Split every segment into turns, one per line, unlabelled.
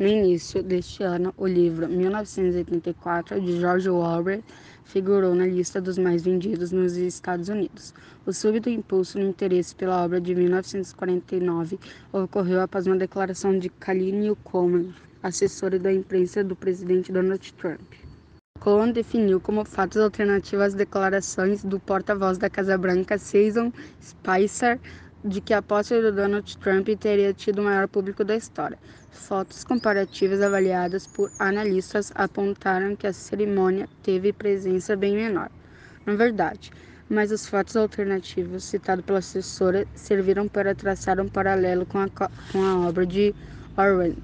No início deste ano, o livro 1984 de George Orwell figurou na lista dos mais vendidos nos Estados Unidos. O súbito impulso no interesse pela obra de 1949 ocorreu após uma declaração de Kalini Coleman, assessora da imprensa do presidente Donald Trump. Cohen definiu como fatos alternativos as declarações do porta-voz da Casa Branca, Season Spicer, de que a posse do Donald Trump teria tido o maior público da história. Fotos comparativas avaliadas por analistas apontaram que a cerimônia teve presença bem menor. Na verdade, mas os fatos alternativos citados pela assessora serviram para traçar um paralelo com a, com a obra de Orwell.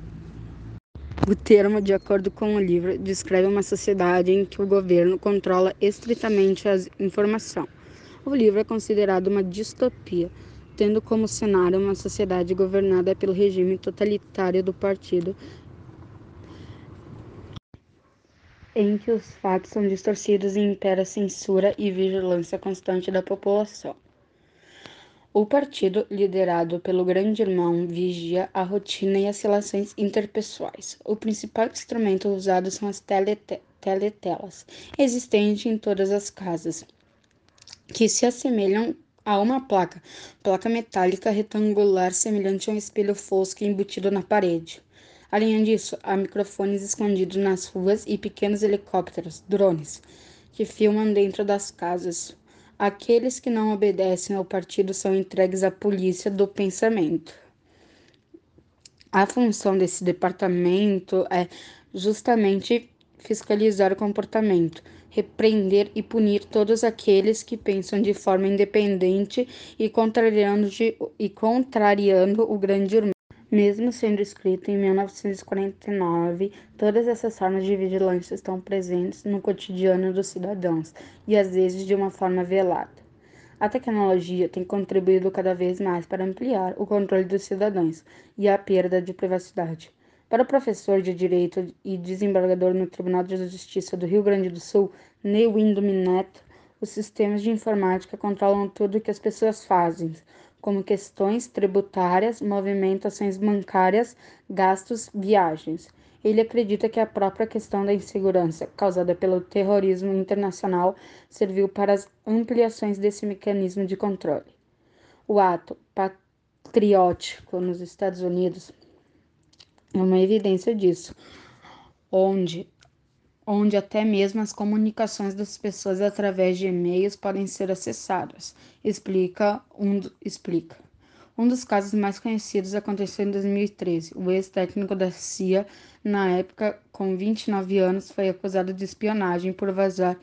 O termo, de acordo com o livro, descreve uma sociedade em que o governo controla estritamente a informação. O livro é considerado uma distopia tendo como cenário uma sociedade governada pelo regime totalitário do partido, em que os fatos são distorcidos e impera censura e vigilância constante da população. O partido, liderado pelo Grande Irmão, vigia a rotina e as relações interpessoais. O principal instrumento usado são as telete teletelas, existentes em todas as casas, que se assemelham a uma placa, placa metálica retangular semelhante a um espelho fosco embutido na parede. Além disso, há microfones escondidos nas ruas e pequenos helicópteros, drones, que filmam dentro das casas. Aqueles que não obedecem ao partido são entregues à polícia do pensamento. A função desse departamento é justamente fiscalizar o comportamento repreender e punir todos aqueles que pensam de forma independente e contrariando, de, e contrariando o grande irmão. Mesmo sendo escrito em 1949, todas essas formas de vigilância estão presentes no cotidiano dos cidadãos e às vezes de uma forma velada. A tecnologia tem contribuído cada vez mais para ampliar o controle dos cidadãos e a perda de privacidade. Para o professor de Direito e desembargador no Tribunal de Justiça do Rio Grande do Sul, Ney Windom Neto, os sistemas de informática controlam tudo o que as pessoas fazem, como questões tributárias, movimentações bancárias, gastos, viagens. Ele acredita que a própria questão da insegurança causada pelo terrorismo internacional serviu para as ampliações desse mecanismo de controle. O ato patriótico nos Estados Unidos uma evidência disso, onde, onde até mesmo as comunicações das pessoas através de e-mails podem ser acessadas. Explica um, explica. Um dos casos mais conhecidos aconteceu em 2013. O ex-técnico da CIA, na época com 29 anos, foi acusado de espionagem por vazar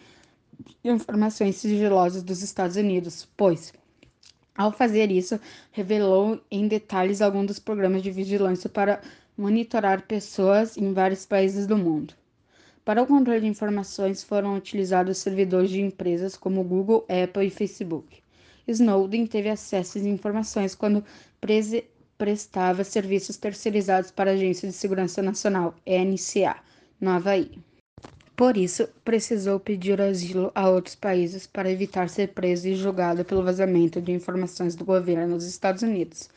informações sigilosas dos Estados Unidos, pois, ao fazer isso, revelou em detalhes alguns dos programas de vigilância para monitorar pessoas em vários países do mundo. Para o controle de informações foram utilizados servidores de empresas como Google, Apple e Facebook. Snowden teve acesso às informações quando prestava serviços terceirizados para a Agência de Segurança Nacional, NCA, no Havaí. Por isso, precisou pedir asilo a outros países para evitar ser preso e julgado pelo vazamento de informações do governo dos Estados Unidos,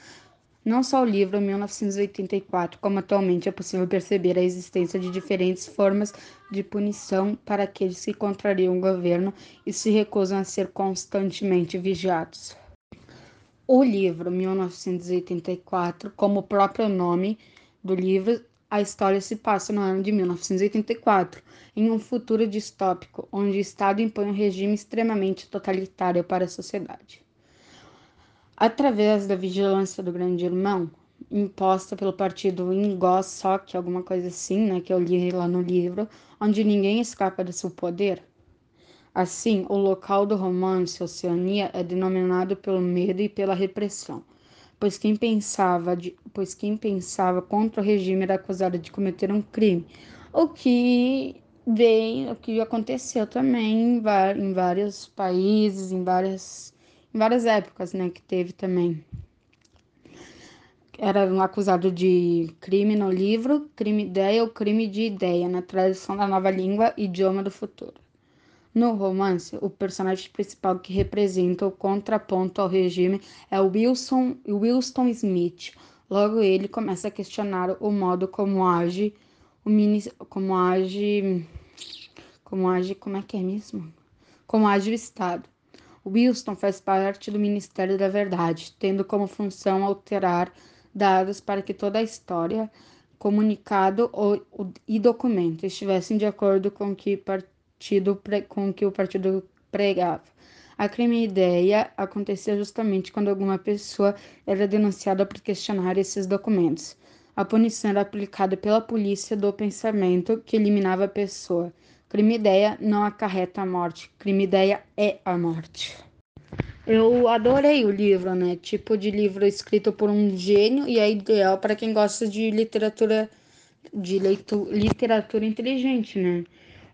não só o livro 1984, como atualmente é possível perceber a existência de diferentes formas de punição para aqueles que contrariam o governo e se recusam a ser constantemente vigiados. O livro 1984, como o próprio nome do livro, a história se passa no ano de 1984, em um futuro distópico, onde o Estado impõe um regime extremamente totalitário para a sociedade através da vigilância do grande irmão, imposta pelo partido Ingosok, alguma coisa assim, né, que eu li lá no livro, onde ninguém escapa do seu poder. Assim, o local do romance Oceania é denominado pelo medo e pela repressão, pois quem pensava, de, pois quem pensava contra o regime era acusado de cometer um crime, o que vem, o que aconteceu também em, em vários países, em várias em várias épocas, né, que teve também. Era um acusado de crime no livro, crime ideia ou crime de ideia, na tradução da nova língua idioma do futuro. No romance, o personagem principal que representa o contraponto ao regime é o Wilson, Wilson Smith, Logo ele começa a questionar o modo como age o mini, como age como age, como é que é mesmo? Como age o Estado. Wilson faz parte do Ministério da Verdade, tendo como função alterar dados para que toda a história, comunicado e documento estivessem de acordo com que partido com que o partido pregava. A crime ideia acontecia justamente quando alguma pessoa era denunciada por questionar esses documentos. A punição era aplicada pela polícia do pensamento que eliminava a pessoa. Crime ideia não acarreta a morte, crime ideia é a morte. Eu adorei o livro, né? Tipo de livro escrito por um gênio e é ideal para quem gosta de literatura de leitura, literatura inteligente, né?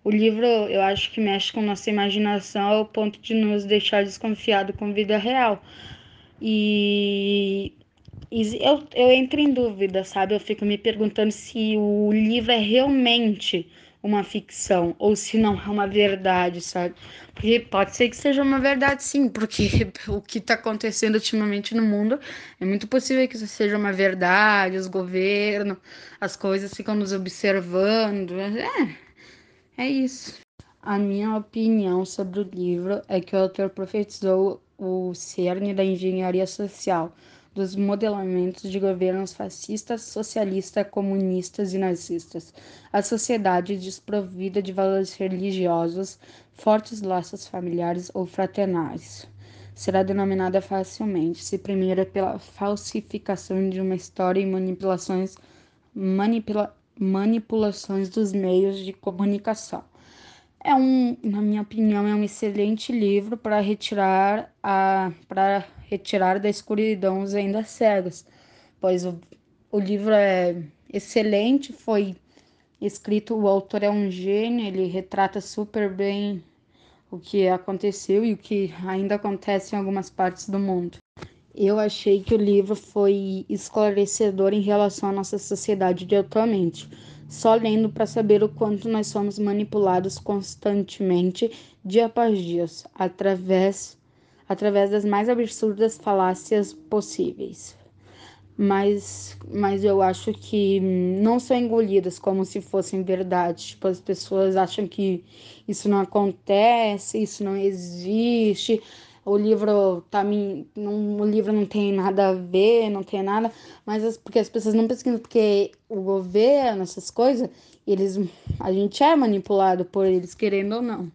O livro, eu acho que mexe com nossa imaginação ao ponto de nos deixar desconfiado com vida real. E, e eu, eu entro em dúvida, sabe? Eu fico me perguntando se o livro é realmente uma ficção ou se não é uma verdade, sabe? Porque pode ser que seja uma verdade, sim, porque o que está acontecendo ultimamente no mundo é muito possível que isso seja uma verdade. Os governos, as coisas ficam nos observando. É, é isso. A minha opinião sobre o livro é que o autor profetizou o cerne da engenharia social, dos modelamentos de governos fascistas, socialistas, comunistas e nazistas. A sociedade desprovida de valores religiosos, fortes laços familiares ou fraternais será denominada facilmente, se primeiro pela falsificação de uma história e manipulações manipula manipulações dos meios de comunicação. É um, na minha opinião, é um excelente livro para retirar a para retirar da escuridão os ainda cegas, pois o, o livro é excelente, foi escrito, o autor é um gênio, ele retrata super bem o que aconteceu e o que ainda acontece em algumas partes do mundo. Eu achei que o livro foi esclarecedor em relação à nossa sociedade de atualmente. Só lendo para saber o quanto nós somos manipulados constantemente, dia após dia, através, através das mais absurdas falácias possíveis. Mas, mas eu acho que não são engolidas como se fossem verdade. Tipo, as pessoas acham que isso não acontece, isso não existe o livro tá me não, o livro não tem nada a ver, não tem nada, mas as, porque as pessoas não pesquisam porque o governo, essas coisas, eles a gente é manipulado por eles querendo ou não.